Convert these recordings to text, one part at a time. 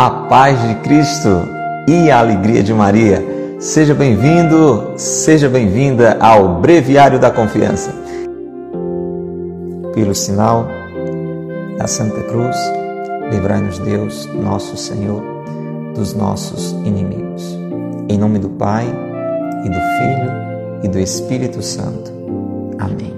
a paz de Cristo e a alegria de Maria. Seja bem-vindo, seja bem-vinda ao Breviário da Confiança. Pelo sinal da Santa Cruz, livrai-nos Deus, nosso Senhor, dos nossos inimigos. Em nome do Pai, e do Filho, e do Espírito Santo. Amém.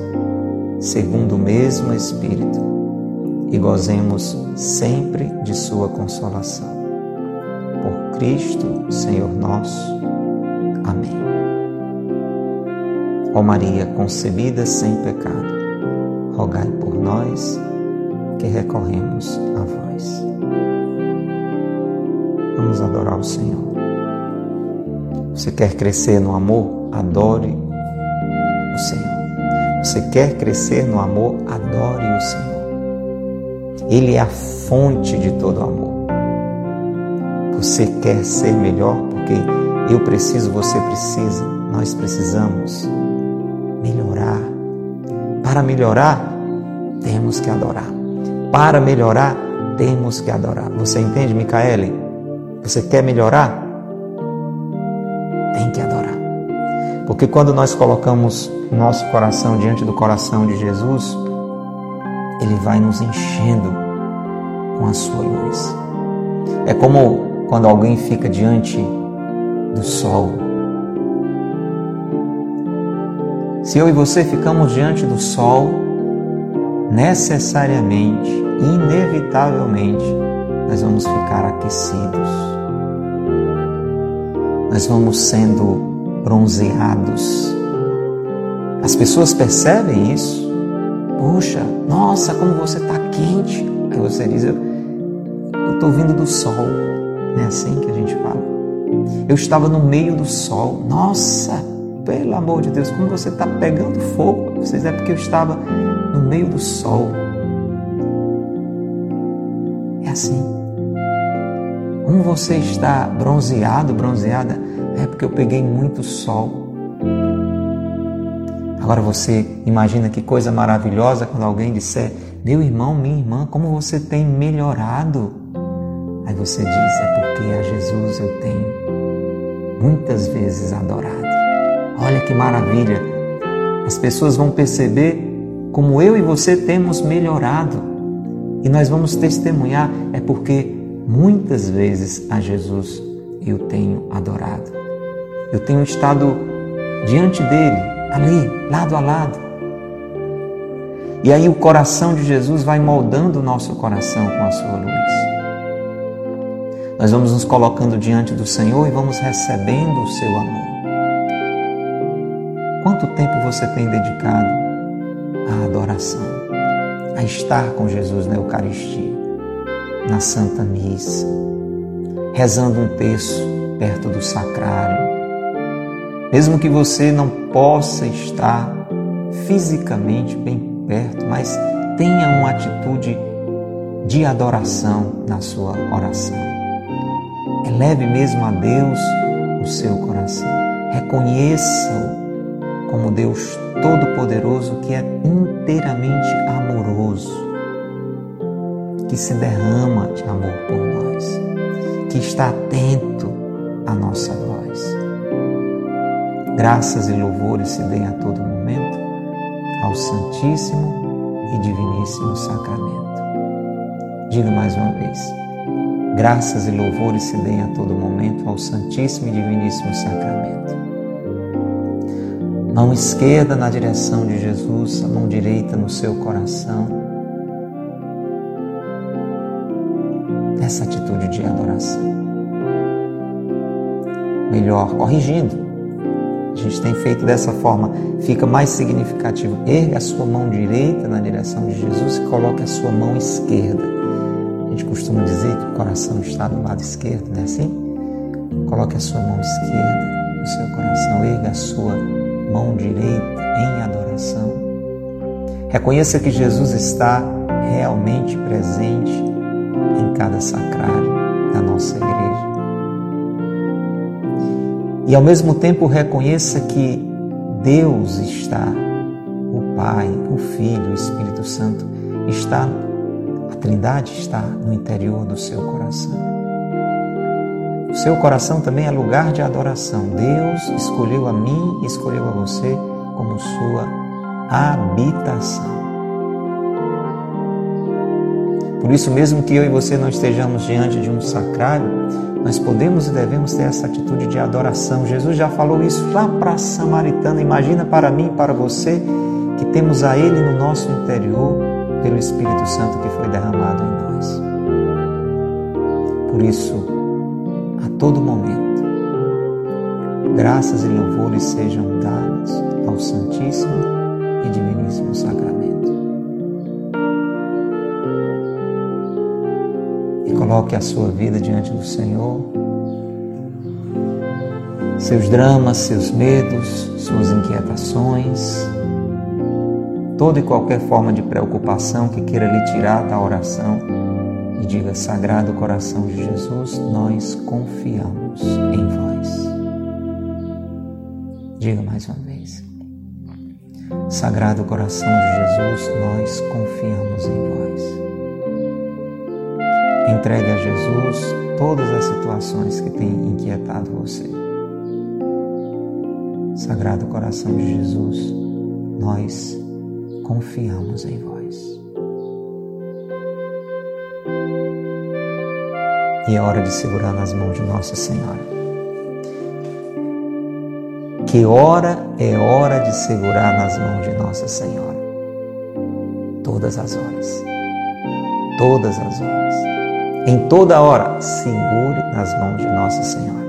segundo o mesmo Espírito, e gozemos sempre de Sua consolação. Por Cristo, Senhor nosso. Amém. Ó Maria, concebida sem pecado, rogai por nós que recorremos a vós. Vamos adorar o Senhor. Você quer crescer no amor? Adore o Senhor. Você quer crescer no amor? Adore o Senhor. Ele é a fonte de todo amor. Você quer ser melhor porque eu preciso, você precisa, nós precisamos melhorar. Para melhorar, temos que adorar. Para melhorar, temos que adorar. Você entende, Micaele? Você quer melhorar? Porque quando nós colocamos nosso coração diante do coração de Jesus, ele vai nos enchendo com a sua luz. É como quando alguém fica diante do sol. Se eu e você ficamos diante do sol, necessariamente, inevitavelmente, nós vamos ficar aquecidos. Nós vamos sendo bronzeados. As pessoas percebem isso. Puxa, nossa, como você está quente. Aí você diz, eu estou vindo do sol. Não é assim que a gente fala. Eu estava no meio do sol. Nossa, pelo amor de Deus, como você está pegando fogo. Vocês é porque eu estava no meio do sol. É assim. Como você está bronzeado, bronzeada, é porque eu peguei muito sol. Agora você imagina que coisa maravilhosa quando alguém disser: Meu irmão, minha irmã, como você tem melhorado. Aí você diz: É porque a Jesus eu tenho muitas vezes adorado. Olha que maravilha! As pessoas vão perceber como eu e você temos melhorado. E nós vamos testemunhar, é porque muitas vezes a Jesus eu tenho adorado. Eu tenho estado diante dele, ali, lado a lado. E aí o coração de Jesus vai moldando o nosso coração com a sua luz. Nós vamos nos colocando diante do Senhor e vamos recebendo o seu amor. Quanto tempo você tem dedicado à adoração, a estar com Jesus na Eucaristia, na Santa Missa, rezando um texto perto do sacrário? Mesmo que você não possa estar fisicamente bem perto, mas tenha uma atitude de adoração na sua oração. Eleve mesmo a Deus o seu coração. Reconheça-o como Deus Todo-Poderoso que é inteiramente amoroso, que se derrama de amor por nós, que está atento à nossa voz. Graças e louvores se deem a todo momento ao Santíssimo e Diviníssimo Sacramento. Diga mais uma vez. Graças e louvores se deem a todo momento ao Santíssimo e Diviníssimo Sacramento. Mão esquerda na direção de Jesus, a mão direita no seu coração. Essa atitude de adoração. Melhor, corrigindo gente tem feito dessa forma, fica mais significativo. Erga a sua mão direita na direção de Jesus e coloque a sua mão esquerda. A gente costuma dizer que o coração está do lado esquerdo, não é assim? Coloque a sua mão esquerda no seu coração, erga a sua mão direita em adoração. Reconheça que Jesus está realmente presente em cada sacrário da nossa igreja. E ao mesmo tempo reconheça que Deus está, o Pai, o Filho, o Espírito Santo, está, a Trindade está no interior do seu coração. O seu coração também é lugar de adoração. Deus escolheu a mim escolheu a você como sua habitação. Por isso, mesmo que eu e você não estejamos diante de um sacrário, nós podemos e devemos ter essa atitude de adoração. Jesus já falou isso lá para a Samaritana. Imagina para mim e para você que temos a Ele no nosso interior pelo Espírito Santo que foi derramado em nós. Por isso, todo momento. Graças e louvores sejam dados ao Santíssimo e Diviníssimo Sacramento. Coloque a sua vida diante do Senhor, seus dramas, seus medos, suas inquietações, toda e qualquer forma de preocupação que queira lhe tirar da oração e diga: Sagrado coração de Jesus, nós confiamos em vós. Diga mais uma vez. Sagrado coração de Jesus, nós confiamos em vós. Entregue a Jesus todas as situações que têm inquietado você. Sagrado coração de Jesus, nós confiamos em vós. e é hora de segurar nas mãos de Nossa Senhora. Que hora é hora de segurar nas mãos de Nossa Senhora. Todas as horas. Todas as horas. Em toda hora, segure nas mãos de Nossa Senhora.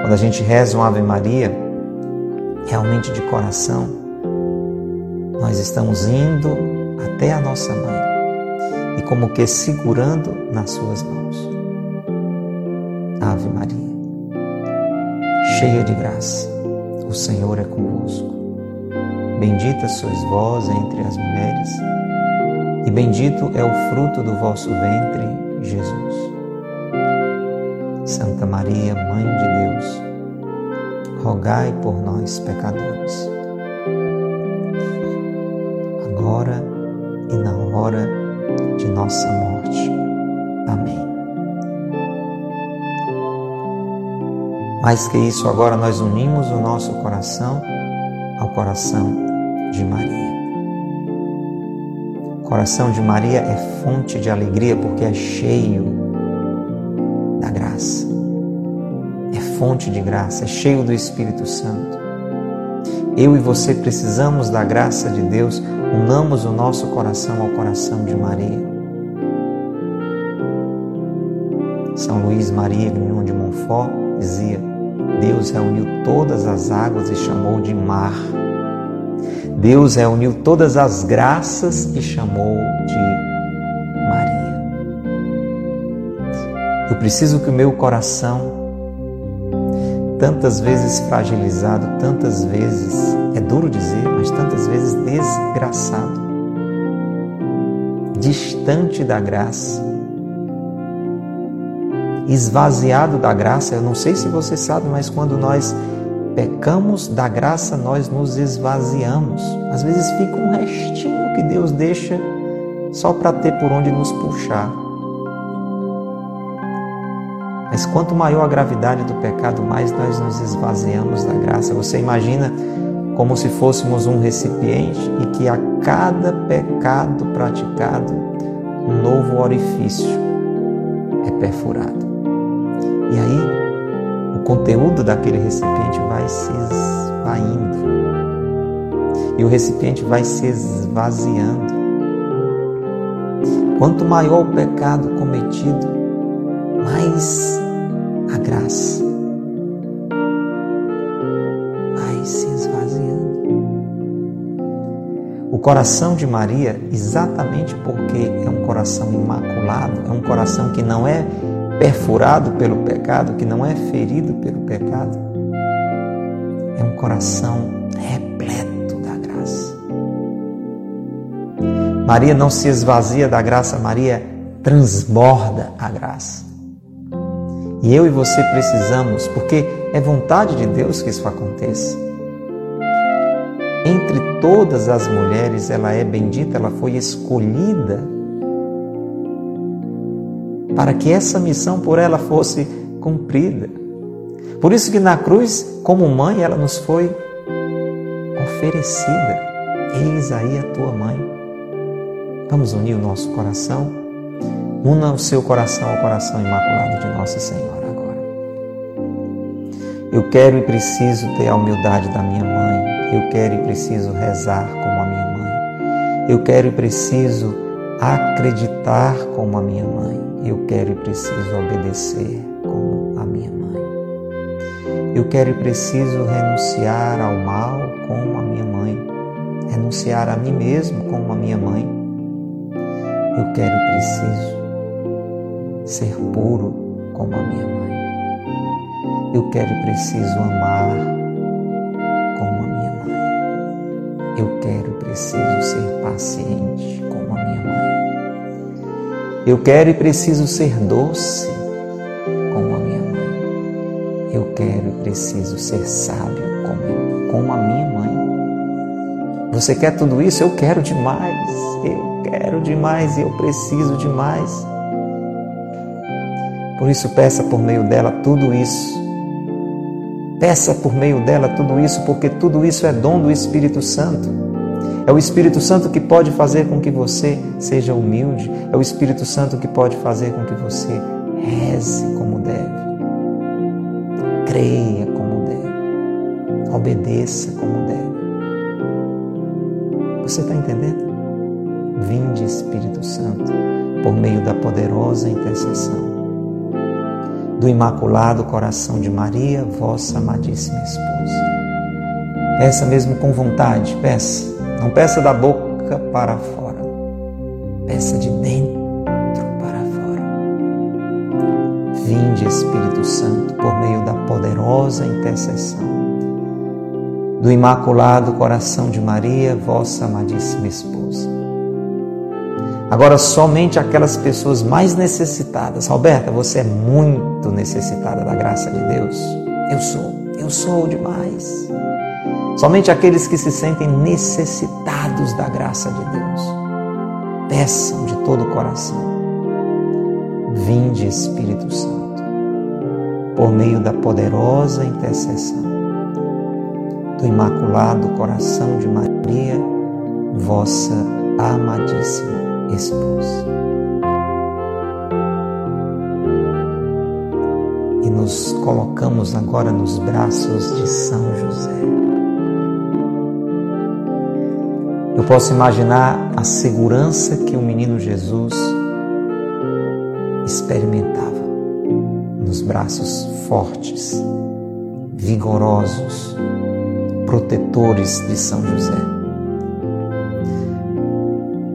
Quando a gente reza uma Ave Maria, realmente de coração, nós estamos indo até a nossa mãe e como que segurando nas suas mãos. Ave Maria, cheia de graça, o Senhor é convosco. Bendita sois vós entre as mulheres, e bendito é o fruto do vosso ventre, Jesus. Santa Maria, Mãe de Deus, rogai por nós, pecadores, agora e na hora de nossa morte. Amém. Mais que isso, agora nós unimos o nosso coração ao coração de Maria. Coração de Maria é fonte de alegria porque é cheio da graça. É fonte de graça, é cheio do Espírito Santo. Eu e você precisamos da graça de Deus, unamos o nosso coração ao coração de Maria. São Luís Maria Grignon de Montfort dizia: Deus reuniu todas as águas e chamou de mar. Deus reuniu todas as graças e chamou de Maria. Eu preciso que o meu coração, tantas vezes fragilizado, tantas vezes, é duro dizer, mas tantas vezes desgraçado, distante da graça, esvaziado da graça. Eu não sei se você sabe, mas quando nós pecamos da graça, nós nos esvaziamos. Às vezes fica um restinho que Deus deixa só para ter por onde nos puxar. Mas quanto maior a gravidade do pecado, mais nós nos esvaziamos da graça. Você imagina como se fôssemos um recipiente e que a cada pecado praticado, um novo orifício é perfurado. E aí, conteúdo daquele recipiente vai se esvaindo. E o recipiente vai se esvaziando. Quanto maior o pecado cometido, mais a graça vai se esvaziando. O coração de Maria, exatamente porque é um coração imaculado, é um coração que não é perfurado pelo pecado, que não é ferido pelo pecado, é um coração repleto da graça. Maria não se esvazia da graça, Maria transborda a graça. E eu e você precisamos, porque é vontade de Deus que isso aconteça. Entre todas as mulheres, ela é bendita, ela foi escolhida para que essa missão por ela fosse cumprida. Por isso que na cruz, como mãe, ela nos foi oferecida. Eis aí a tua mãe. Vamos unir o nosso coração Una o seu coração ao coração imaculado de Nossa Senhora agora. Eu quero e preciso ter a humildade da minha mãe. Eu quero e preciso rezar como a minha mãe. Eu quero e preciso acreditar como a minha mãe. Eu quero e preciso obedecer como a minha mãe. Eu quero e preciso renunciar ao mal como a minha mãe. Renunciar a mim mesmo como a minha mãe. Eu quero e preciso ser puro como a minha mãe. Eu quero e preciso amar como a minha mãe. Eu quero e preciso ser paciente Eu quero e preciso ser doce como a minha mãe. Eu quero e preciso ser sábio como, como a minha mãe. Você quer tudo isso? Eu quero demais. Eu quero demais e eu preciso demais. Por isso, peça por meio dela tudo isso. Peça por meio dela tudo isso, porque tudo isso é dom do Espírito Santo. É o Espírito Santo que pode fazer com que você seja humilde. É o Espírito Santo que pode fazer com que você reze como deve. Creia como deve. Obedeça como deve. Você está entendendo? Vinde, Espírito Santo, por meio da poderosa intercessão do Imaculado Coração de Maria, vossa amadíssima esposa. Peça mesmo com vontade, peça. Não peça da boca para fora, peça de dentro para fora. Vinde, Espírito Santo, por meio da poderosa intercessão do Imaculado Coração de Maria, vossa amadíssima esposa. Agora, somente aquelas pessoas mais necessitadas. Roberta, você é muito necessitada da graça de Deus. Eu sou, eu sou demais. Somente aqueles que se sentem necessitados da graça de Deus. Peçam de todo o coração. Vinde, Espírito Santo, por meio da poderosa intercessão do Imaculado Coração de Maria, vossa amadíssima esposa. E nos colocamos agora nos braços de São José. Eu posso imaginar a segurança que o menino Jesus experimentava nos braços fortes, vigorosos, protetores de São José.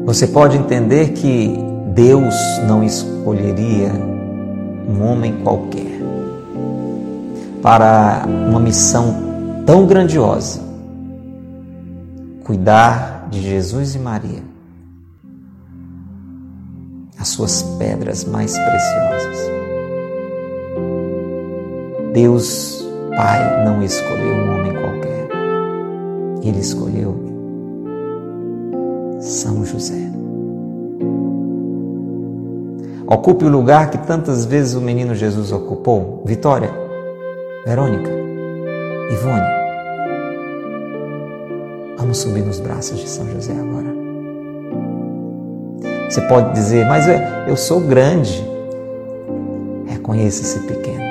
Você pode entender que Deus não escolheria um homem qualquer para uma missão tão grandiosa cuidar de Jesus e Maria, as suas pedras mais preciosas. Deus Pai não escolheu um homem qualquer, Ele escolheu são José. Ocupe o lugar que tantas vezes o menino Jesus ocupou. Vitória, Verônica, Ivone. Vamos subir nos braços de São José agora. Você pode dizer, mas eu sou grande. Reconheça-se pequeno.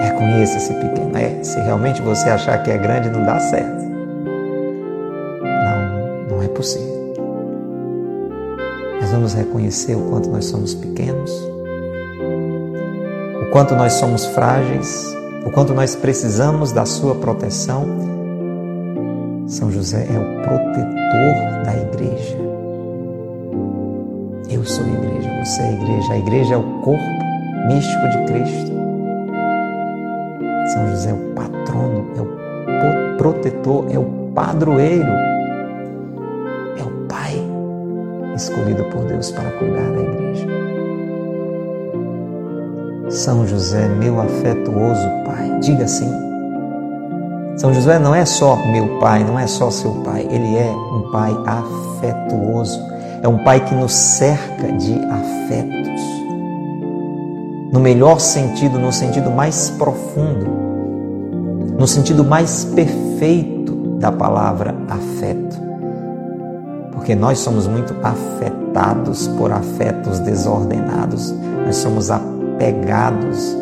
Reconheça-se pequeno. É, se realmente você achar que é grande, não dá certo possível. Mas vamos reconhecer o quanto nós somos pequenos, o quanto nós somos frágeis, o quanto nós precisamos da Sua proteção. São José é o protetor da igreja. Eu sou a igreja, você é a igreja. A igreja é o corpo místico de Cristo. São José é o patrono, é o protetor, é o padroeiro, é o pai escolhido por Deus para cuidar da igreja. São José, meu afetuoso pai, diga assim. São José não é só meu pai, não é só seu pai, ele é um pai afetuoso, é um pai que nos cerca de afetos. No melhor sentido, no sentido mais profundo, no sentido mais perfeito da palavra afeto. Porque nós somos muito afetados por afetos desordenados, nós somos apegados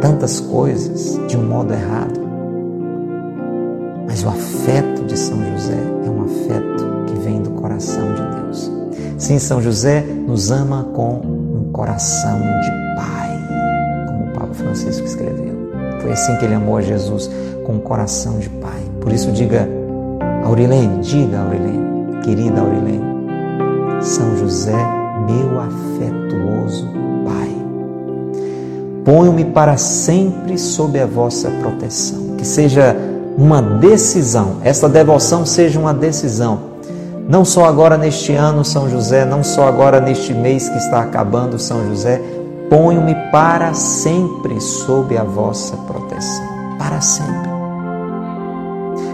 tantas coisas de um modo errado. Mas o afeto de São José é um afeto que vem do coração de Deus. Sim, São José nos ama com um coração de pai, como o Papa Francisco escreveu. Foi assim que ele amou a Jesus, com um coração de pai. Por isso, diga, Aurilene, diga, Aurilene, querida Aurilene, São José, meu afetuoso Ponho-me para sempre sob a vossa proteção. Que seja uma decisão, esta devoção seja uma decisão. Não só agora neste ano, São José, não só agora neste mês que está acabando, São José, ponho-me para sempre sob a vossa proteção. Para sempre.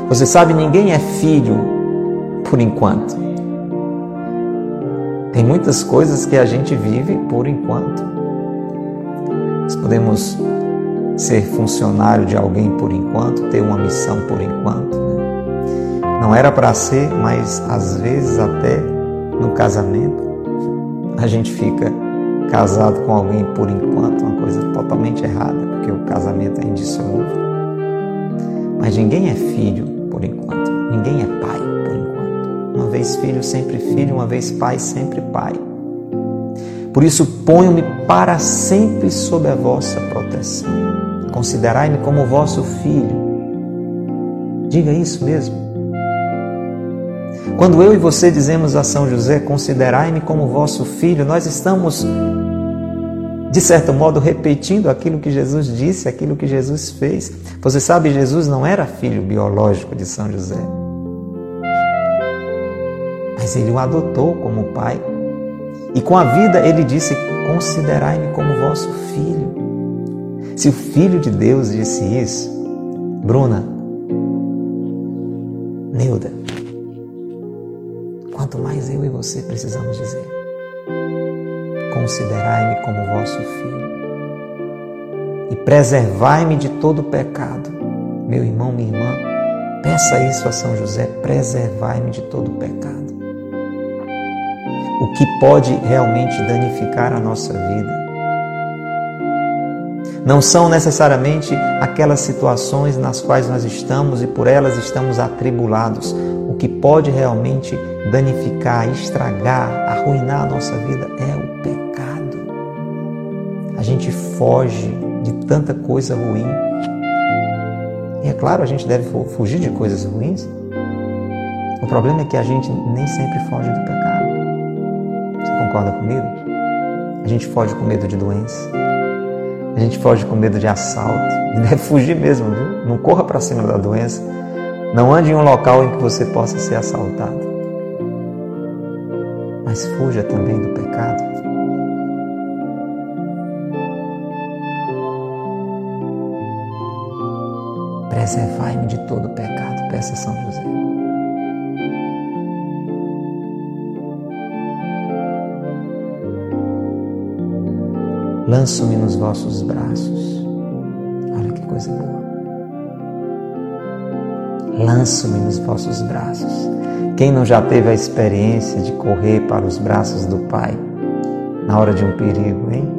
Você sabe, ninguém é filho por enquanto. Tem muitas coisas que a gente vive por enquanto. Nós podemos ser funcionário de alguém por enquanto, ter uma missão por enquanto. Né? Não era para ser, mas às vezes até no casamento a gente fica casado com alguém por enquanto, uma coisa totalmente errada, porque o casamento é indissolúvel. Mas ninguém é filho por enquanto, ninguém é pai por enquanto. Uma vez filho, sempre filho, uma vez pai, sempre pai. Por isso, ponho-me para sempre sob a vossa proteção. Considerai-me como vosso filho. Diga isso mesmo. Quando eu e você dizemos a São José, considerai-me como vosso filho, nós estamos, de certo modo, repetindo aquilo que Jesus disse, aquilo que Jesus fez. Você sabe, Jesus não era filho biológico de São José, mas ele o adotou como pai e com a vida ele disse: Considerai-me como vosso filho. Se o Filho de Deus disse isso, Bruna, Neuda, quanto mais eu e você precisamos dizer: Considerai-me como vosso filho e preservai-me de todo pecado. Meu irmão, minha irmã, peça isso a São José: preservai-me de todo pecado o que pode realmente danificar a nossa vida. Não são necessariamente aquelas situações nas quais nós estamos e por elas estamos atribulados. O que pode realmente danificar, estragar, arruinar a nossa vida é o pecado. A gente foge de tanta coisa ruim. E é claro, a gente deve fugir de coisas ruins. O problema é que a gente nem sempre foge do pecado. Concorda comigo? A gente foge com medo de doença. A gente foge com medo de assalto. E deve fugir mesmo, viu? Não corra para cima da doença. Não ande em um local em que você possa ser assaltado. Mas fuja também do pecado. Preservai-me de todo pecado, peça São José. Lanço-me nos vossos braços. Olha que coisa boa. Lanço-me nos vossos braços. Quem não já teve a experiência de correr para os braços do Pai na hora de um perigo, hein?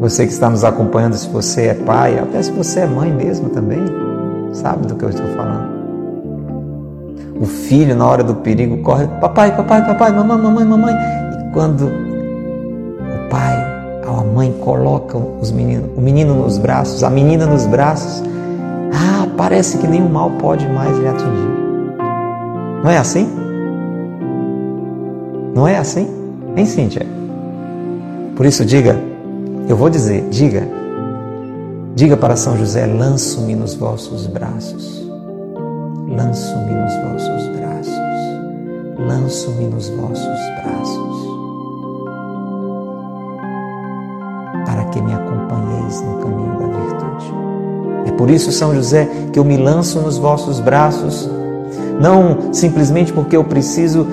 Você que está nos acompanhando, se você é pai, até se você é mãe mesmo também, sabe do que eu estou falando. O filho, na hora do perigo, corre: Papai, papai, papai, mamãe, mamãe, mamãe. E quando a mãe coloca os meninos, o menino nos braços, a menina nos braços. parece que nenhum mal pode mais lhe atingir. Não é assim? Não é assim? Hein, Cíntia? Por isso, diga, eu vou dizer, diga, diga para São José: lanço-me nos vossos braços, lanço-me nos vossos braços, lanço-me nos vossos braços, que me acompanheis no caminho da virtude. É por isso, São José, que eu me lanço nos vossos braços, não simplesmente porque eu preciso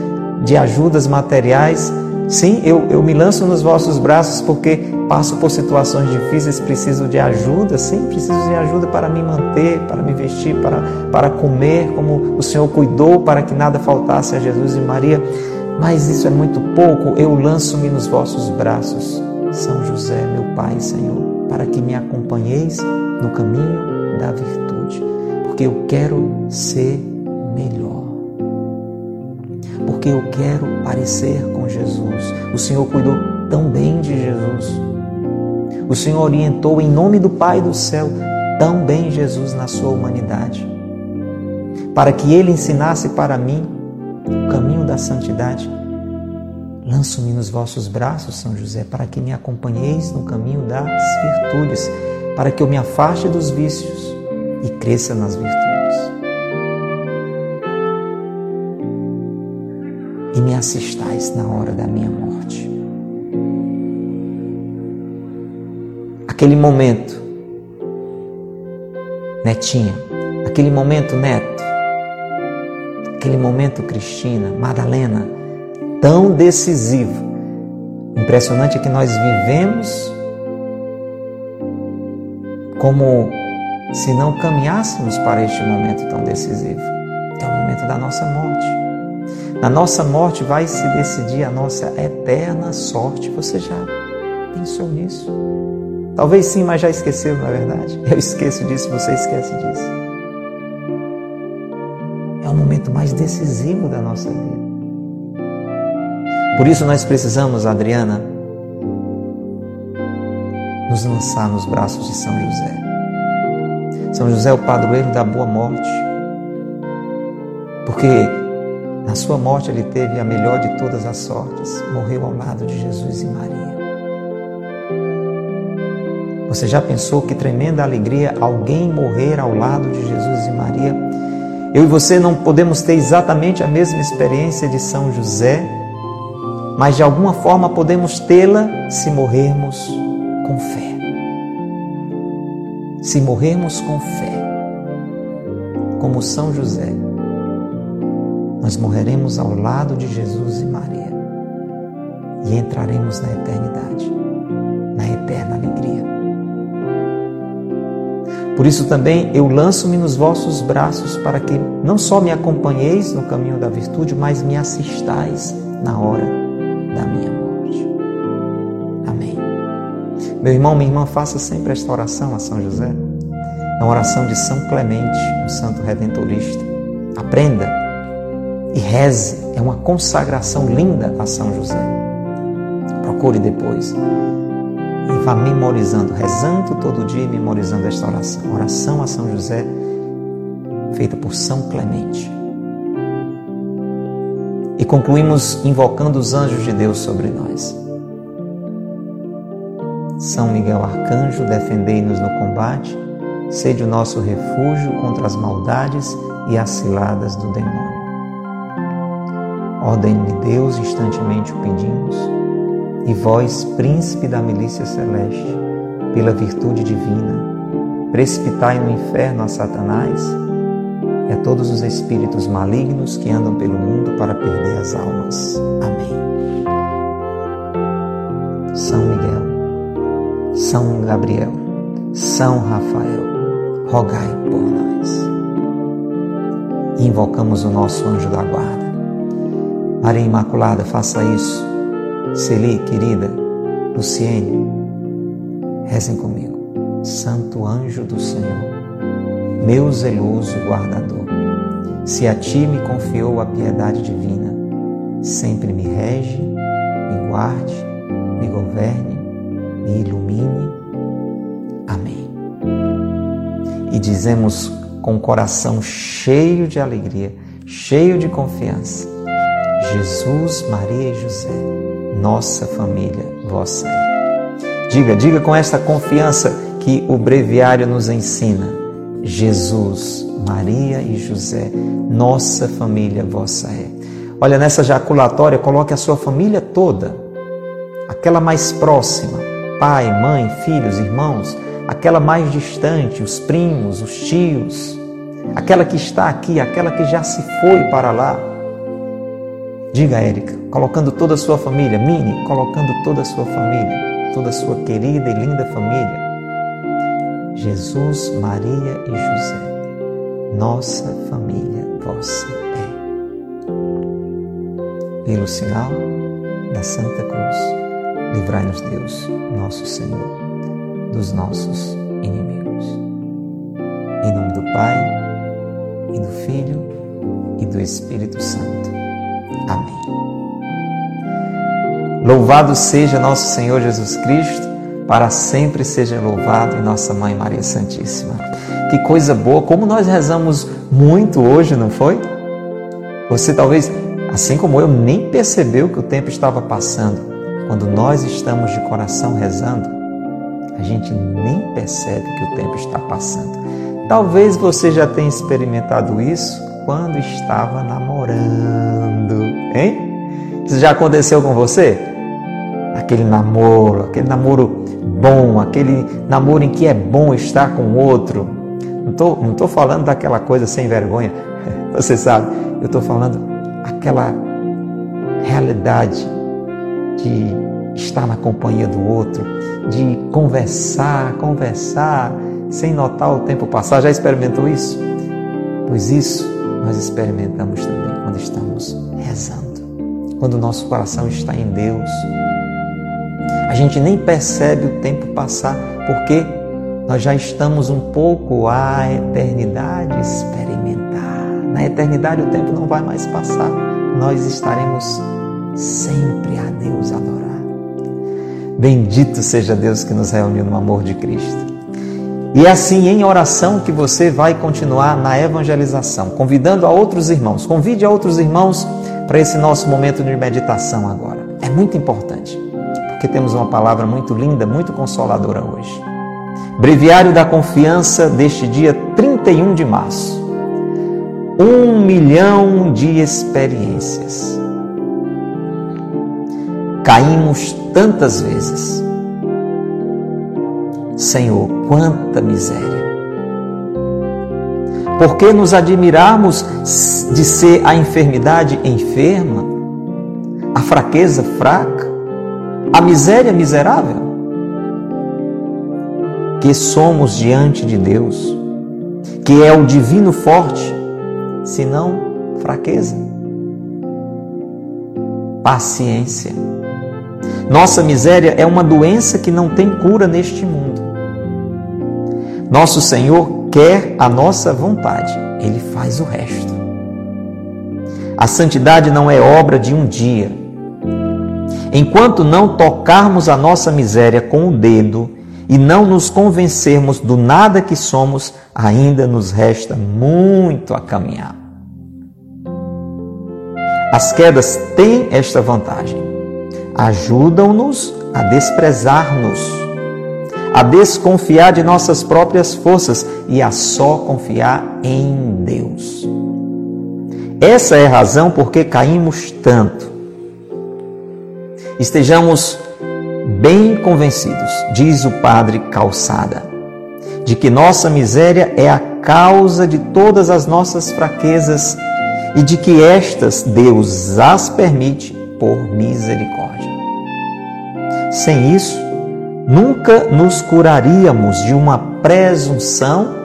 de ajudas materiais, Sim, eu, eu me lanço nos vossos braços porque passo por situações difíceis, preciso de ajuda. Sim, preciso de ajuda para me manter, para me vestir, para, para comer, como o Senhor cuidou para que nada faltasse a Jesus e Maria. Mas isso é muito pouco. Eu lanço-me nos vossos braços, São José, meu Pai, Senhor, para que me acompanheis no caminho da virtude, porque eu quero ser melhor porque eu quero parecer com Jesus. O Senhor cuidou tão bem de Jesus. O Senhor orientou em nome do Pai do céu tão bem Jesus na sua humanidade, para que ele ensinasse para mim o caminho da santidade. Lanço-me nos vossos braços, São José, para que me acompanheis no caminho das virtudes, para que eu me afaste dos vícios e cresça nas virtudes. e me assistais na hora da minha morte. Aquele momento, Netinha, aquele momento, Neto, aquele momento, Cristina, Madalena, tão decisivo. Impressionante é que nós vivemos como se não caminhássemos para este momento tão decisivo, que é o momento da nossa morte. Na nossa morte vai se decidir a nossa eterna sorte. Você já pensou nisso? Talvez sim, mas já esqueceu, na é verdade. Eu esqueço disso, você esquece disso. É o momento mais decisivo da nossa vida. Por isso nós precisamos, Adriana, nos lançar nos braços de São José. São José é o padroeiro da boa morte. Porque na sua morte, ele teve a melhor de todas as sortes, morreu ao lado de Jesus e Maria. Você já pensou que tremenda alegria alguém morrer ao lado de Jesus e Maria? Eu e você não podemos ter exatamente a mesma experiência de São José, mas de alguma forma podemos tê-la se morrermos com fé. Se morrermos com fé, como São José nós morreremos ao lado de Jesus e Maria e entraremos na eternidade, na eterna alegria. Por isso também eu lanço-me nos vossos braços para que não só me acompanheis no caminho da virtude, mas me assistais na hora da minha morte. Amém. Meu irmão, minha irmã, faça sempre esta oração a São José. É uma oração de São Clemente, um santo redentorista. Aprenda e reze. É uma consagração linda a São José. Procure depois. E vá memorizando, rezando todo dia e memorizando esta oração. Oração a São José, feita por São Clemente. E concluímos invocando os anjos de Deus sobre nós. São Miguel Arcanjo, defendei-nos no combate, sede o nosso refúgio contra as maldades e as ciladas do demônio. Ordem-me Deus, instantemente o pedimos. E vós, príncipe da milícia celeste, pela virtude divina, precipitai no inferno a Satanás e a todos os espíritos malignos que andam pelo mundo para perder as almas. Amém. São Miguel, São Gabriel, São Rafael, rogai por nós. invocamos o nosso anjo da guarda Maria Imaculada, faça isso. Celi, querida, Luciene, rezem comigo. Santo anjo do Senhor, meu zeloso guardador, se a ti me confiou a piedade divina, sempre me rege, me guarde, me governe, me ilumine. Amém. E dizemos com o coração cheio de alegria, cheio de confiança. Jesus, Maria e José, nossa família, vossa. Diga, diga com esta confiança que o breviário nos ensina. Jesus, Maria e José, nossa família, vossa é. Olha, nessa jaculatória, coloque a sua família toda, aquela mais próxima, pai, mãe, filhos, irmãos, aquela mais distante, os primos, os tios, aquela que está aqui, aquela que já se foi para lá. Diga, Érica, colocando toda a sua família, Mini, colocando toda a sua família, toda a sua querida e linda família. Jesus, Maria e José, nossa família, vossa é. Pelo sinal da Santa Cruz, livrai-nos Deus, nosso Senhor dos nossos inimigos. Em nome do Pai, e do Filho, e do Espírito Santo. Amém. Louvado seja nosso Senhor Jesus Cristo, para sempre seja louvado, e nossa Mãe Maria Santíssima. Que coisa boa, como nós rezamos muito hoje, não foi? Você talvez, assim como eu, nem percebeu que o tempo estava passando. Quando nós estamos de coração rezando, a gente nem percebe que o tempo está passando. Talvez você já tenha experimentado isso quando estava namorando, hein? Isso já aconteceu com você? Aquele namoro, aquele namoro bom, aquele namoro em que é bom estar com o outro. Não estou não tô falando daquela coisa sem vergonha, você sabe. Eu estou falando aquela realidade de estar na companhia do outro, de conversar, conversar, sem notar o tempo passar. Já experimentou isso? Pois isso nós experimentamos também quando estamos rezando, quando o nosso coração está em Deus. A gente nem percebe o tempo passar, porque nós já estamos um pouco à eternidade experimentar. Na eternidade o tempo não vai mais passar, nós estaremos sempre a Deus adorar. Bendito seja Deus que nos reuniu no amor de Cristo. E é assim, em oração, que você vai continuar na evangelização, convidando a outros irmãos. Convide a outros irmãos para esse nosso momento de meditação agora. É muito importante, porque temos uma palavra muito linda, muito consoladora hoje. Breviário da Confiança deste dia 31 de março. Um milhão de experiências. Caímos tantas vezes. Senhor, quanta miséria. Por que nos admirarmos de ser a enfermidade enferma, a fraqueza fraca, a miséria miserável? Que somos diante de Deus, que é o divino forte, senão fraqueza. Paciência nossa miséria é uma doença que não tem cura neste mundo. Nosso Senhor quer a nossa vontade, Ele faz o resto. A santidade não é obra de um dia. Enquanto não tocarmos a nossa miséria com o dedo e não nos convencermos do nada que somos, ainda nos resta muito a caminhar. As quedas têm esta vantagem ajudam-nos a desprezar-nos, a desconfiar de nossas próprias forças e a só confiar em Deus. Essa é a razão por que caímos tanto. Estejamos bem convencidos, diz o padre Calçada, de que nossa miséria é a causa de todas as nossas fraquezas e de que estas Deus as permite por misericórdia. Sem isso, nunca nos curaríamos de uma presunção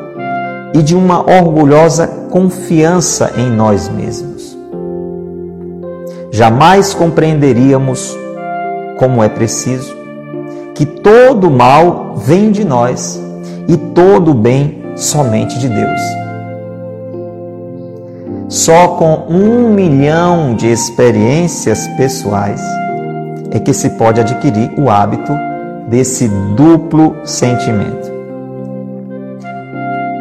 e de uma orgulhosa confiança em nós mesmos. Jamais compreenderíamos, como é preciso, que todo mal vem de nós e todo bem somente de Deus. Só com um milhão de experiências pessoais é que se pode adquirir o hábito desse duplo sentimento.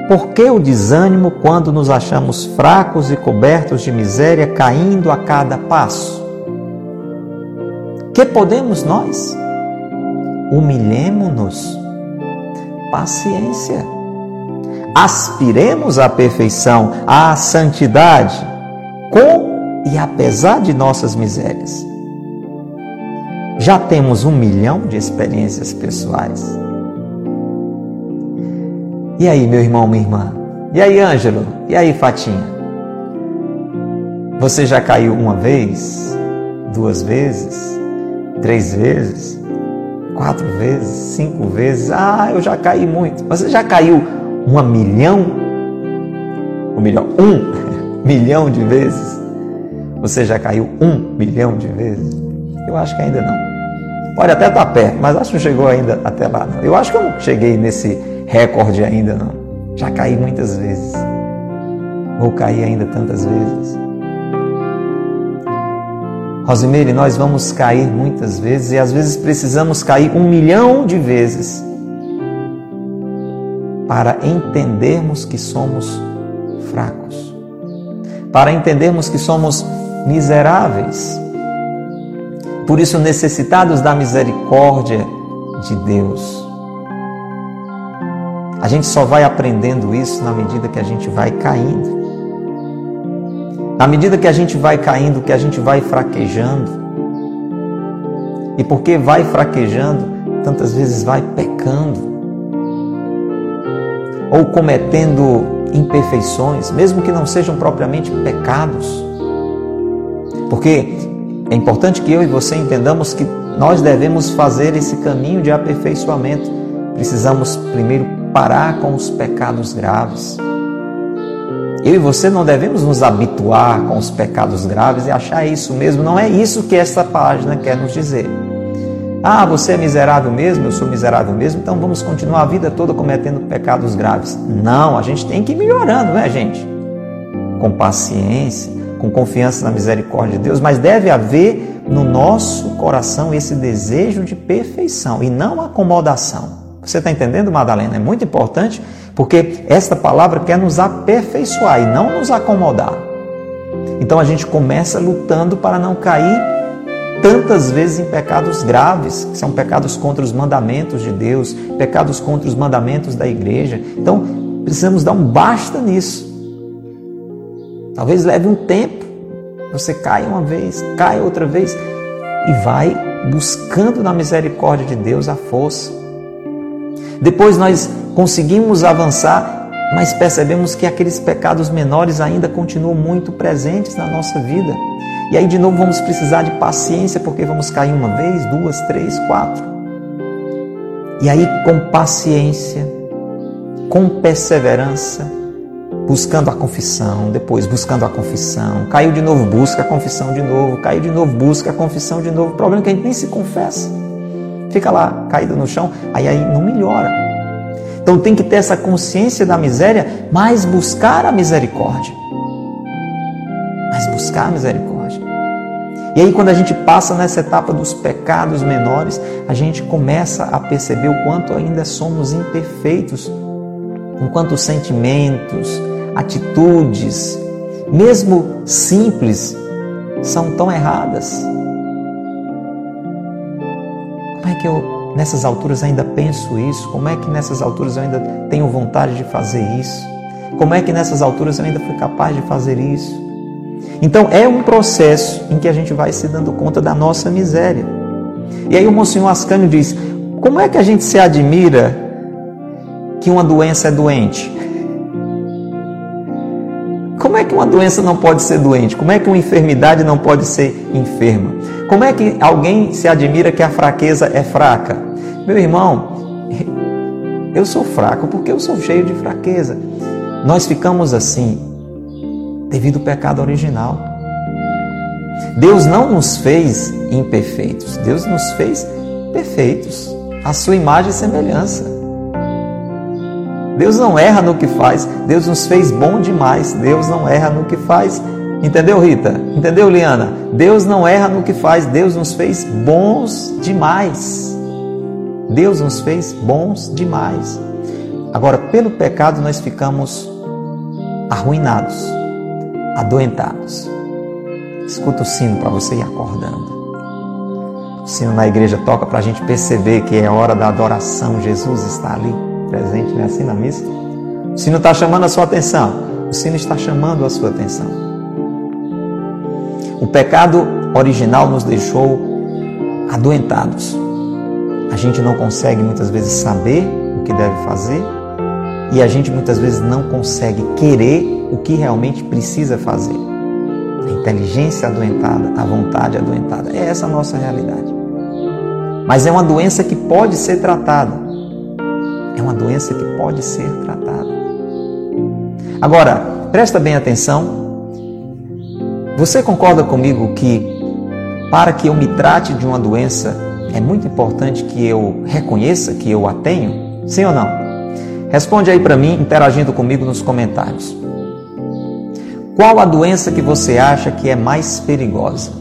Por que o desânimo quando nos achamos fracos e cobertos de miséria, caindo a cada passo? Que podemos nós? Humilhemo-nos. Paciência. Aspiremos à perfeição, à santidade, com e apesar de nossas misérias. Já temos um milhão de experiências pessoais. E aí, meu irmão, minha irmã? E aí, Ângelo? E aí, Fatinha? Você já caiu uma vez? Duas vezes? Três vezes? Quatro vezes? Cinco vezes? Ah, eu já caí muito. Você já caiu uma milhão? Um milhão? Um milhão de vezes? Você já caiu um milhão de vezes? Eu acho que ainda não. Pode até estar perto, mas acho que não chegou ainda até lá. Não. Eu acho que eu não cheguei nesse recorde ainda não. Já caí muitas vezes. Vou cair ainda tantas vezes. Rosimeire, nós vamos cair muitas vezes e às vezes precisamos cair um milhão de vezes para entendermos que somos fracos, para entendermos que somos miseráveis. Por isso, necessitados da misericórdia de Deus. A gente só vai aprendendo isso na medida que a gente vai caindo. Na medida que a gente vai caindo, que a gente vai fraquejando. E porque vai fraquejando, tantas vezes vai pecando. Ou cometendo imperfeições, mesmo que não sejam propriamente pecados. Porque é importante que eu e você entendamos que nós devemos fazer esse caminho de aperfeiçoamento. Precisamos primeiro parar com os pecados graves. Eu e você não devemos nos habituar com os pecados graves e achar isso mesmo. Não é isso que essa página quer nos dizer. Ah, você é miserável mesmo, eu sou miserável mesmo, então vamos continuar a vida toda cometendo pecados graves. Não, a gente tem que ir melhorando, né, gente? Com paciência, com confiança na misericórdia de Deus, mas deve haver no nosso coração esse desejo de perfeição e não acomodação. Você está entendendo, Madalena? É muito importante porque esta palavra quer nos aperfeiçoar e não nos acomodar. Então a gente começa lutando para não cair tantas vezes em pecados graves, que são pecados contra os mandamentos de Deus, pecados contra os mandamentos da igreja. Então precisamos dar um basta nisso. Talvez leve um tempo. Você cai uma vez, cai outra vez e vai buscando na misericórdia de Deus a força depois nós conseguimos avançar, mas percebemos que aqueles pecados menores ainda continuam muito presentes na nossa vida. E aí de novo vamos precisar de paciência, porque vamos cair uma vez, duas, três, quatro. E aí com paciência, com perseverança, buscando a confissão, depois buscando a confissão, caiu de novo, busca a confissão de novo, caiu de novo, busca a confissão de novo. O problema é que a gente nem se confessa fica lá caído no chão, aí, aí não melhora. Então tem que ter essa consciência da miséria, mas buscar a misericórdia. Mas buscar a misericórdia. E aí, quando a gente passa nessa etapa dos pecados menores, a gente começa a perceber o quanto ainda somos imperfeitos, enquanto sentimentos, atitudes, mesmo simples, são tão erradas. Como é que eu nessas alturas ainda penso isso? Como é que nessas alturas eu ainda tenho vontade de fazer isso? Como é que nessas alturas eu ainda fui capaz de fazer isso? Então é um processo em que a gente vai se dando conta da nossa miséria. E aí o Monsenhor Ascânio diz: como é que a gente se admira que uma doença é doente? Como é que uma doença não pode ser doente? Como é que uma enfermidade não pode ser enferma? Como é que alguém se admira que a fraqueza é fraca? Meu irmão, eu sou fraco porque eu sou cheio de fraqueza. Nós ficamos assim devido ao pecado original. Deus não nos fez imperfeitos, Deus nos fez perfeitos, a sua imagem e semelhança. Deus não erra no que faz. Deus nos fez bom demais. Deus não erra no que faz. Entendeu, Rita? Entendeu, Liana? Deus não erra no que faz. Deus nos fez bons demais. Deus nos fez bons demais. Agora, pelo pecado, nós ficamos arruinados, adoentados. Escuta o sino para você ir acordando. O sino na igreja toca para a gente perceber que é hora da adoração. Jesus está ali presente, não é assim na missa? O sino está chamando a sua atenção. O sino está chamando a sua atenção. O pecado original nos deixou adoentados. A gente não consegue muitas vezes saber o que deve fazer e a gente muitas vezes não consegue querer o que realmente precisa fazer. A inteligência adoentada, a vontade adoentada. É essa a nossa realidade. Mas é uma doença que pode ser tratada. Uma doença que pode ser tratada. Agora, presta bem atenção. Você concorda comigo que para que eu me trate de uma doença, é muito importante que eu reconheça que eu a tenho? Sim ou não? Responde aí para mim, interagindo comigo nos comentários. Qual a doença que você acha que é mais perigosa?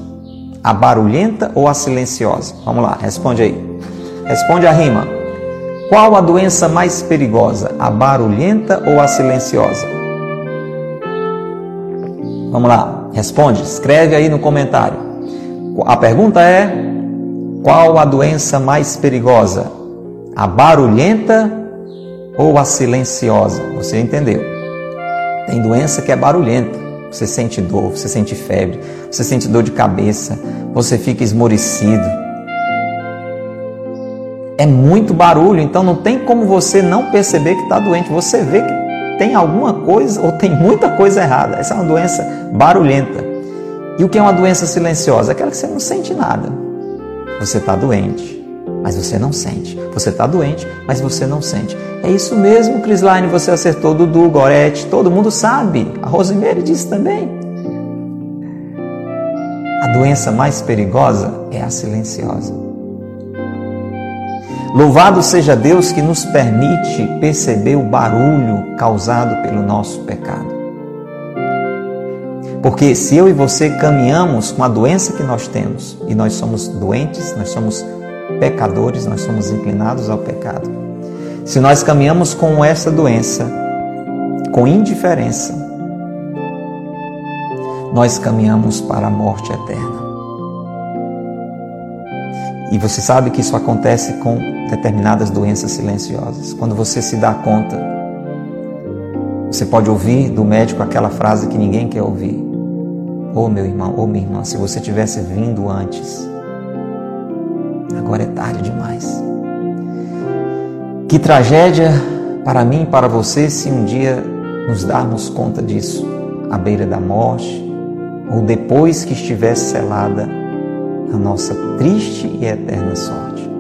A barulhenta ou a silenciosa? Vamos lá, responde aí. Responde a rima. Qual a doença mais perigosa? A barulhenta ou a silenciosa? Vamos lá, responde, escreve aí no comentário. A pergunta é: qual a doença mais perigosa? A barulhenta ou a silenciosa? Você entendeu? Tem doença que é barulhenta. Você sente dor, você sente febre, você sente dor de cabeça, você fica esmorecido. É muito barulho, então não tem como você não perceber que está doente. Você vê que tem alguma coisa ou tem muita coisa errada. Essa é uma doença barulhenta. E o que é uma doença silenciosa? Aquela que você não sente nada. Você está doente, mas você não sente. Você está doente, mas você não sente. É isso mesmo, Crisline, você acertou, Dudu, Gorete, todo mundo sabe. A Rosemary disse também. A doença mais perigosa é a silenciosa. Louvado seja Deus que nos permite perceber o barulho causado pelo nosso pecado. Porque se eu e você caminhamos com a doença que nós temos, e nós somos doentes, nós somos pecadores, nós somos inclinados ao pecado. Se nós caminhamos com essa doença, com indiferença, nós caminhamos para a morte eterna. E você sabe que isso acontece com determinadas doenças silenciosas. Quando você se dá conta, você pode ouvir do médico aquela frase que ninguém quer ouvir. Oh, meu irmão, oh, minha irmã, se você tivesse vindo antes, agora é tarde demais. Que tragédia para mim e para você se um dia nos darmos conta disso, à beira da morte, ou depois que estivesse selada a nossa triste e eterna sorte.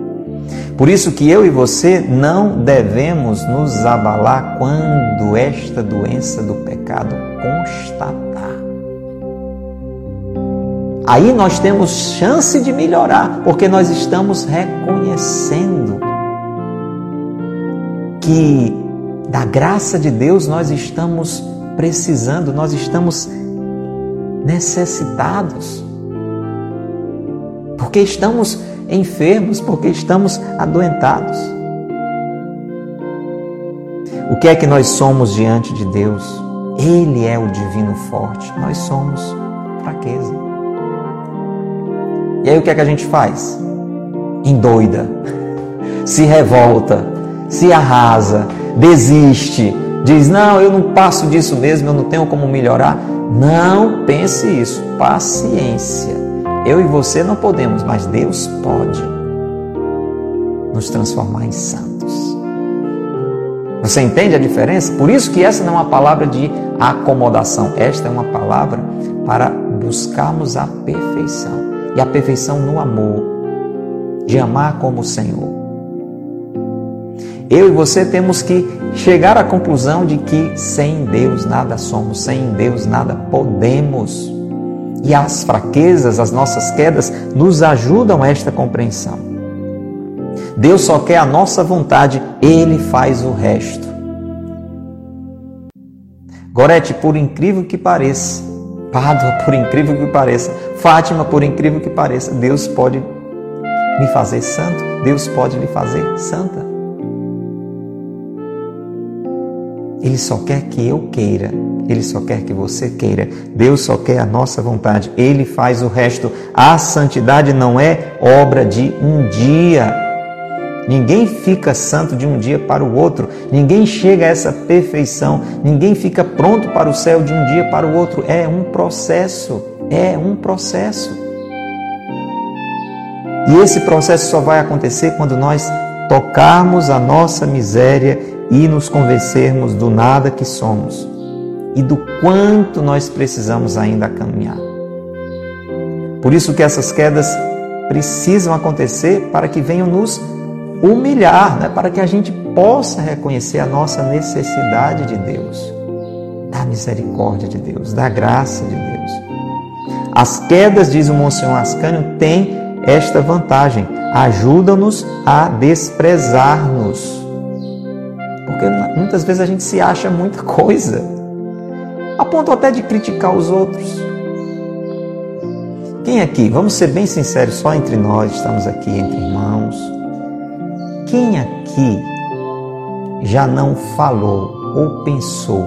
Por isso que eu e você não devemos nos abalar quando esta doença do pecado constatar. Aí nós temos chance de melhorar, porque nós estamos reconhecendo que da graça de Deus nós estamos precisando, nós estamos necessitados. Porque estamos enfermos, porque estamos adoentados. O que é que nós somos diante de Deus? Ele é o divino forte, nós somos fraqueza. E aí o que é que a gente faz? Endoida, se revolta, se arrasa, desiste, diz: Não, eu não passo disso mesmo, eu não tenho como melhorar. Não pense isso. Paciência. Eu e você não podemos, mas Deus pode nos transformar em santos. Você entende a diferença? Por isso que essa não é uma palavra de acomodação, esta é uma palavra para buscarmos a perfeição. E a perfeição no amor, de amar como o Senhor. Eu e você temos que chegar à conclusão de que sem Deus nada somos, sem Deus nada podemos. E as fraquezas, as nossas quedas, nos ajudam a esta compreensão. Deus só quer a nossa vontade, Ele faz o resto. Gorete, por incrível que pareça, Pádua, por incrível que pareça, Fátima, por incrível que pareça, Deus pode me fazer santo, Deus pode lhe fazer santa. Ele só quer que eu queira. Ele só quer que você queira. Deus só quer a nossa vontade. Ele faz o resto. A santidade não é obra de um dia. Ninguém fica santo de um dia para o outro. Ninguém chega a essa perfeição. Ninguém fica pronto para o céu de um dia para o outro. É um processo. É um processo. E esse processo só vai acontecer quando nós tocarmos a nossa miséria e nos convencermos do nada que somos e do quanto nós precisamos ainda caminhar. Por isso que essas quedas precisam acontecer para que venham nos humilhar, né? para que a gente possa reconhecer a nossa necessidade de Deus, da misericórdia de Deus, da graça de Deus. As quedas, diz o Monsenhor Ascânio, têm esta vantagem: ajudam-nos a desprezar-nos. Porque muitas vezes a gente se acha muita coisa, a ponto até de criticar os outros. Quem aqui, vamos ser bem sinceros, só entre nós, estamos aqui entre irmãos. Quem aqui já não falou ou pensou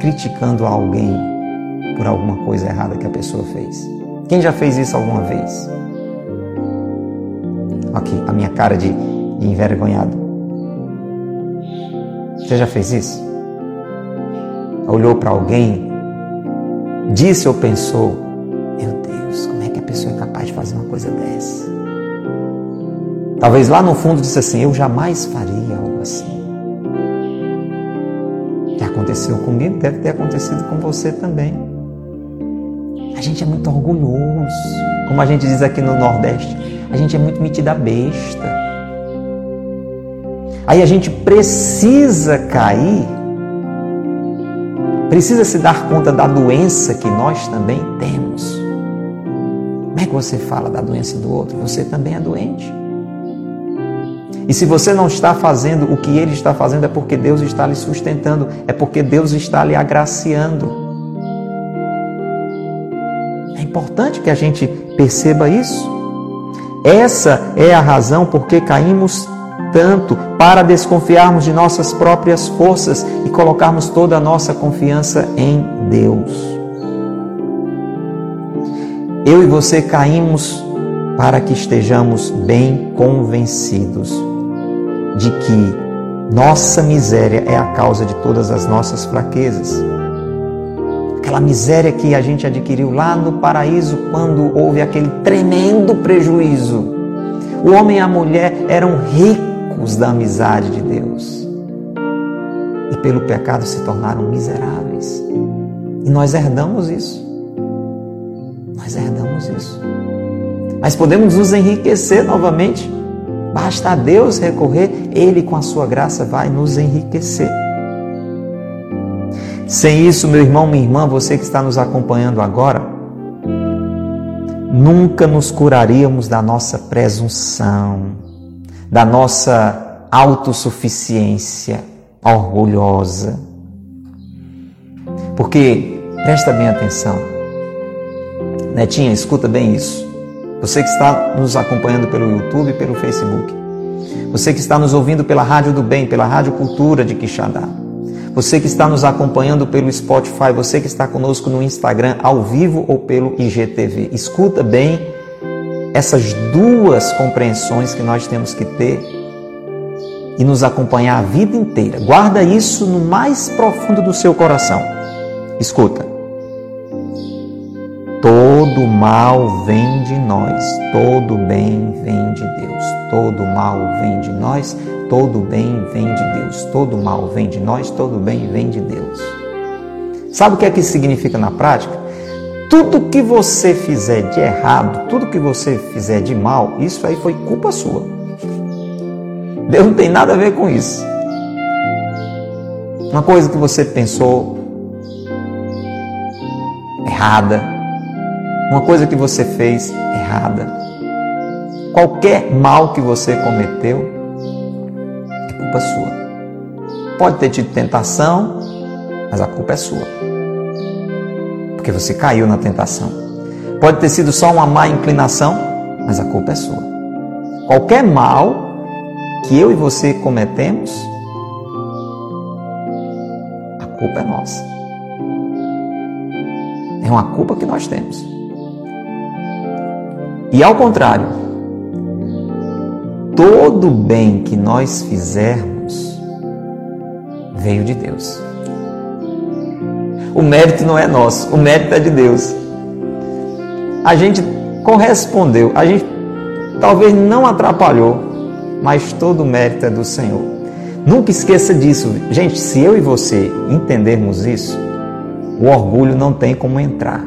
criticando alguém por alguma coisa errada que a pessoa fez? Quem já fez isso alguma vez? Aqui, a minha cara de, de envergonhado. Você já fez isso? Olhou para alguém, disse ou pensou: Meu Deus, como é que a pessoa é capaz de fazer uma coisa dessa? Talvez lá no fundo disse assim: Eu jamais faria algo assim. Já aconteceu comigo, deve ter acontecido com você também. A gente é muito orgulhoso. Como a gente diz aqui no Nordeste, a gente é muito metida besta. Aí a gente precisa cair, precisa se dar conta da doença que nós também temos. Como é que você fala da doença do outro? Você também é doente. E se você não está fazendo o que ele está fazendo, é porque Deus está lhe sustentando, é porque Deus está lhe agraciando importante que a gente perceba isso. Essa é a razão por que caímos tanto para desconfiarmos de nossas próprias forças e colocarmos toda a nossa confiança em Deus. Eu e você caímos para que estejamos bem convencidos de que nossa miséria é a causa de todas as nossas fraquezas aquela miséria que a gente adquiriu lá no paraíso quando houve aquele tremendo prejuízo. O homem e a mulher eram ricos da amizade de Deus e pelo pecado se tornaram miseráveis. E nós herdamos isso. Nós herdamos isso. Mas podemos nos enriquecer novamente. Basta a Deus recorrer, Ele com a sua graça vai nos enriquecer. Sem isso, meu irmão, minha irmã, você que está nos acompanhando agora, nunca nos curaríamos da nossa presunção, da nossa autossuficiência orgulhosa. Porque, presta bem atenção, Netinha, escuta bem isso. Você que está nos acompanhando pelo YouTube e pelo Facebook, você que está nos ouvindo pela Rádio do Bem, pela Rádio Cultura de Quixadá, você que está nos acompanhando pelo Spotify, você que está conosco no Instagram ao vivo ou pelo IGTV, escuta bem essas duas compreensões que nós temos que ter e nos acompanhar a vida inteira. Guarda isso no mais profundo do seu coração. Escuta. Todo mal vem de nós, todo bem vem de Deus. Todo mal vem de nós, Todo bem vem de Deus, todo mal vem de nós, todo bem vem de Deus. Sabe o que é que isso significa na prática? Tudo que você fizer de errado, tudo que você fizer de mal, isso aí foi culpa sua. Deus não tem nada a ver com isso. Uma coisa que você pensou errada, uma coisa que você fez errada, qualquer mal que você cometeu, culpa sua. Pode ter tido tentação, mas a culpa é sua. Porque você caiu na tentação. Pode ter sido só uma má inclinação, mas a culpa é sua. Qualquer mal que eu e você cometemos, culpa é nossa. É uma culpa que nós temos. E ao contrário, todo bem que nós fizermos veio de Deus. O mérito não é nosso, o mérito é de Deus. A gente correspondeu, a gente talvez não atrapalhou, mas todo o mérito é do Senhor. Nunca esqueça disso. Gente, se eu e você entendermos isso, o orgulho não tem como entrar.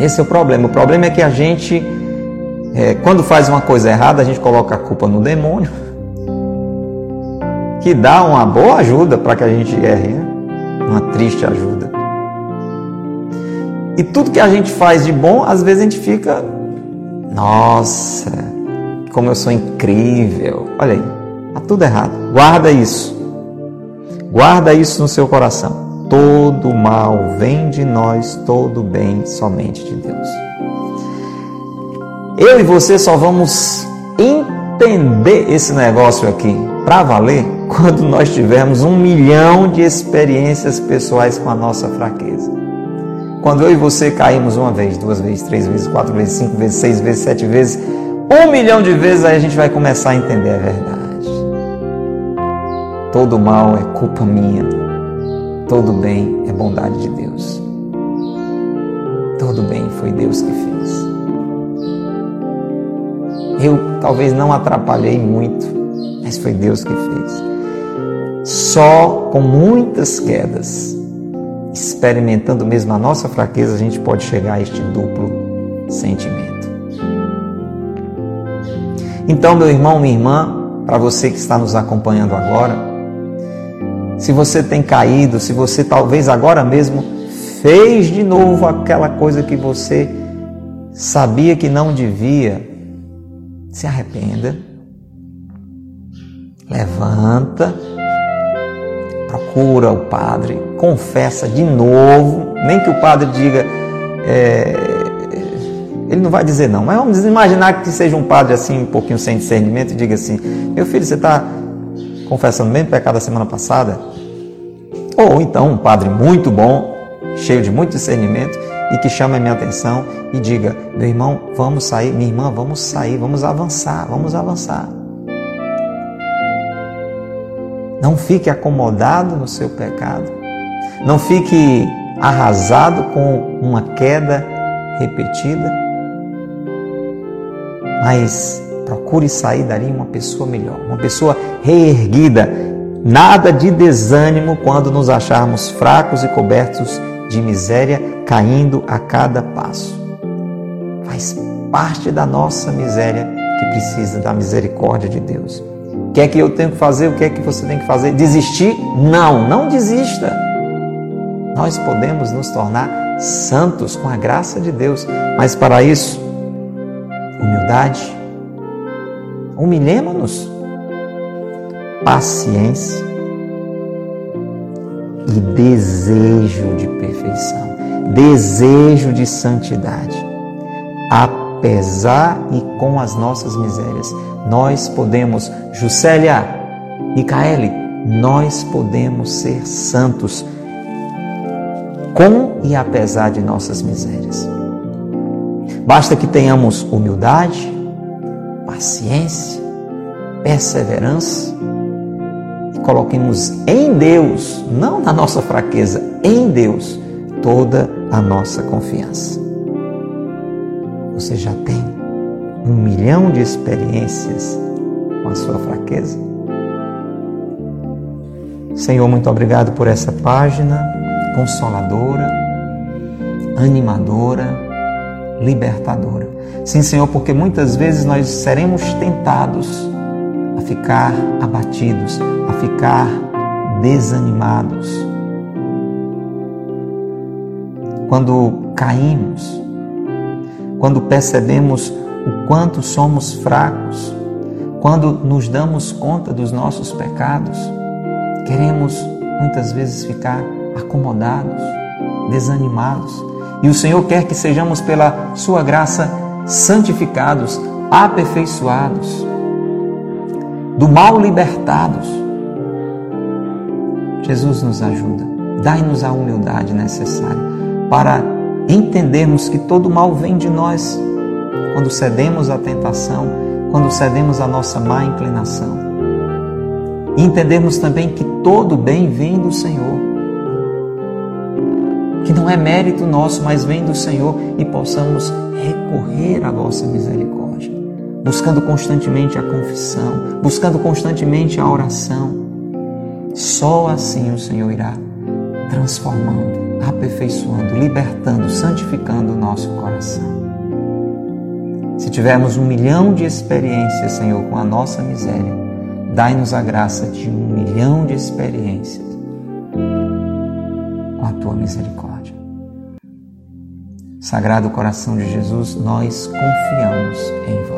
Esse é o problema. O problema é que a gente, é, quando faz uma coisa errada, a gente coloca a culpa no demônio, que dá uma boa ajuda para que a gente erre, né? uma triste ajuda. E tudo que a gente faz de bom, às vezes a gente fica, nossa, como eu sou incrível. Olha aí, está tudo errado. Guarda isso. Guarda isso no seu coração. Todo mal vem de nós, todo bem somente de Deus. Eu e você só vamos entender esse negócio aqui para valer quando nós tivermos um milhão de experiências pessoais com a nossa fraqueza. Quando eu e você caímos uma vez, duas vezes, três vezes, quatro vezes, cinco vezes, seis vezes, sete vezes, um milhão de vezes, aí a gente vai começar a entender a verdade. Todo mal é culpa minha. Todo bem é bondade de Deus. Todo bem foi Deus que fez. Eu talvez não atrapalhei muito, mas foi Deus que fez. Só com muitas quedas, experimentando mesmo a nossa fraqueza, a gente pode chegar a este duplo sentimento. Então, meu irmão, minha irmã, para você que está nos acompanhando agora, se você tem caído, se você talvez agora mesmo fez de novo aquela coisa que você sabia que não devia, se arrependa, levanta, procura o padre, confessa de novo, nem que o padre diga, é, ele não vai dizer não, mas vamos imaginar que seja um padre assim, um pouquinho sem discernimento, e diga assim: meu filho, você está confessando o mesmo pecado da semana passada? Ou então um padre muito bom, cheio de muito discernimento e que chame a minha atenção e diga: meu irmão, vamos sair, minha irmã, vamos sair, vamos avançar, vamos avançar. Não fique acomodado no seu pecado. Não fique arrasado com uma queda repetida. Mas procure sair dali uma pessoa melhor, uma pessoa reerguida. Nada de desânimo quando nos acharmos fracos e cobertos de miséria, caindo a cada passo. Faz parte da nossa miséria que precisa da misericórdia de Deus. O que é que eu tenho que fazer? O que é que você tem que fazer? Desistir? Não, não desista. Nós podemos nos tornar santos com a graça de Deus, mas para isso, humildade, humilhemos-nos, paciência e desejo de perfeição, desejo de santidade. Apesar e com as nossas misérias, nós podemos, Juscelia, Micaele, nós podemos ser santos com e apesar de nossas misérias. Basta que tenhamos humildade, paciência, perseverança coloquemos em Deus, não na nossa fraqueza, em Deus, toda a nossa confiança. Você já tem um milhão de experiências com a sua fraqueza? Senhor, muito obrigado por essa página consoladora, animadora libertadora. Sim, Senhor, porque muitas vezes nós seremos tentados a ficar abatidos, a ficar desanimados. Quando caímos, quando percebemos o quanto somos fracos, quando nos damos conta dos nossos pecados, queremos muitas vezes ficar acomodados, desanimados e o Senhor quer que sejamos, pela Sua graça, santificados, aperfeiçoados, do mal libertados. Jesus nos ajuda. Dai-nos a humildade necessária para entendermos que todo mal vem de nós quando cedemos à tentação, quando cedemos à nossa má inclinação. E entendermos também que todo bem vem do Senhor. Que não é mérito nosso, mas vem do Senhor e possamos recorrer à vossa misericórdia, buscando constantemente a confissão, buscando constantemente a oração. Só assim o Senhor irá transformando, aperfeiçoando, libertando, santificando o nosso coração. Se tivermos um milhão de experiências, Senhor, com a nossa miséria, dai-nos a graça de um milhão de experiências com a tua misericórdia. Sagrado coração de Jesus, nós confiamos em vós.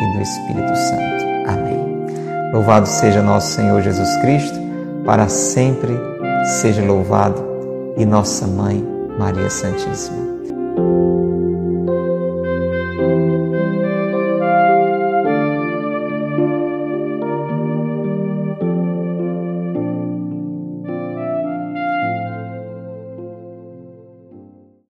e do Espírito Santo. Amém. Louvado seja nosso Senhor Jesus Cristo, para sempre seja louvado, e nossa Mãe, Maria Santíssima.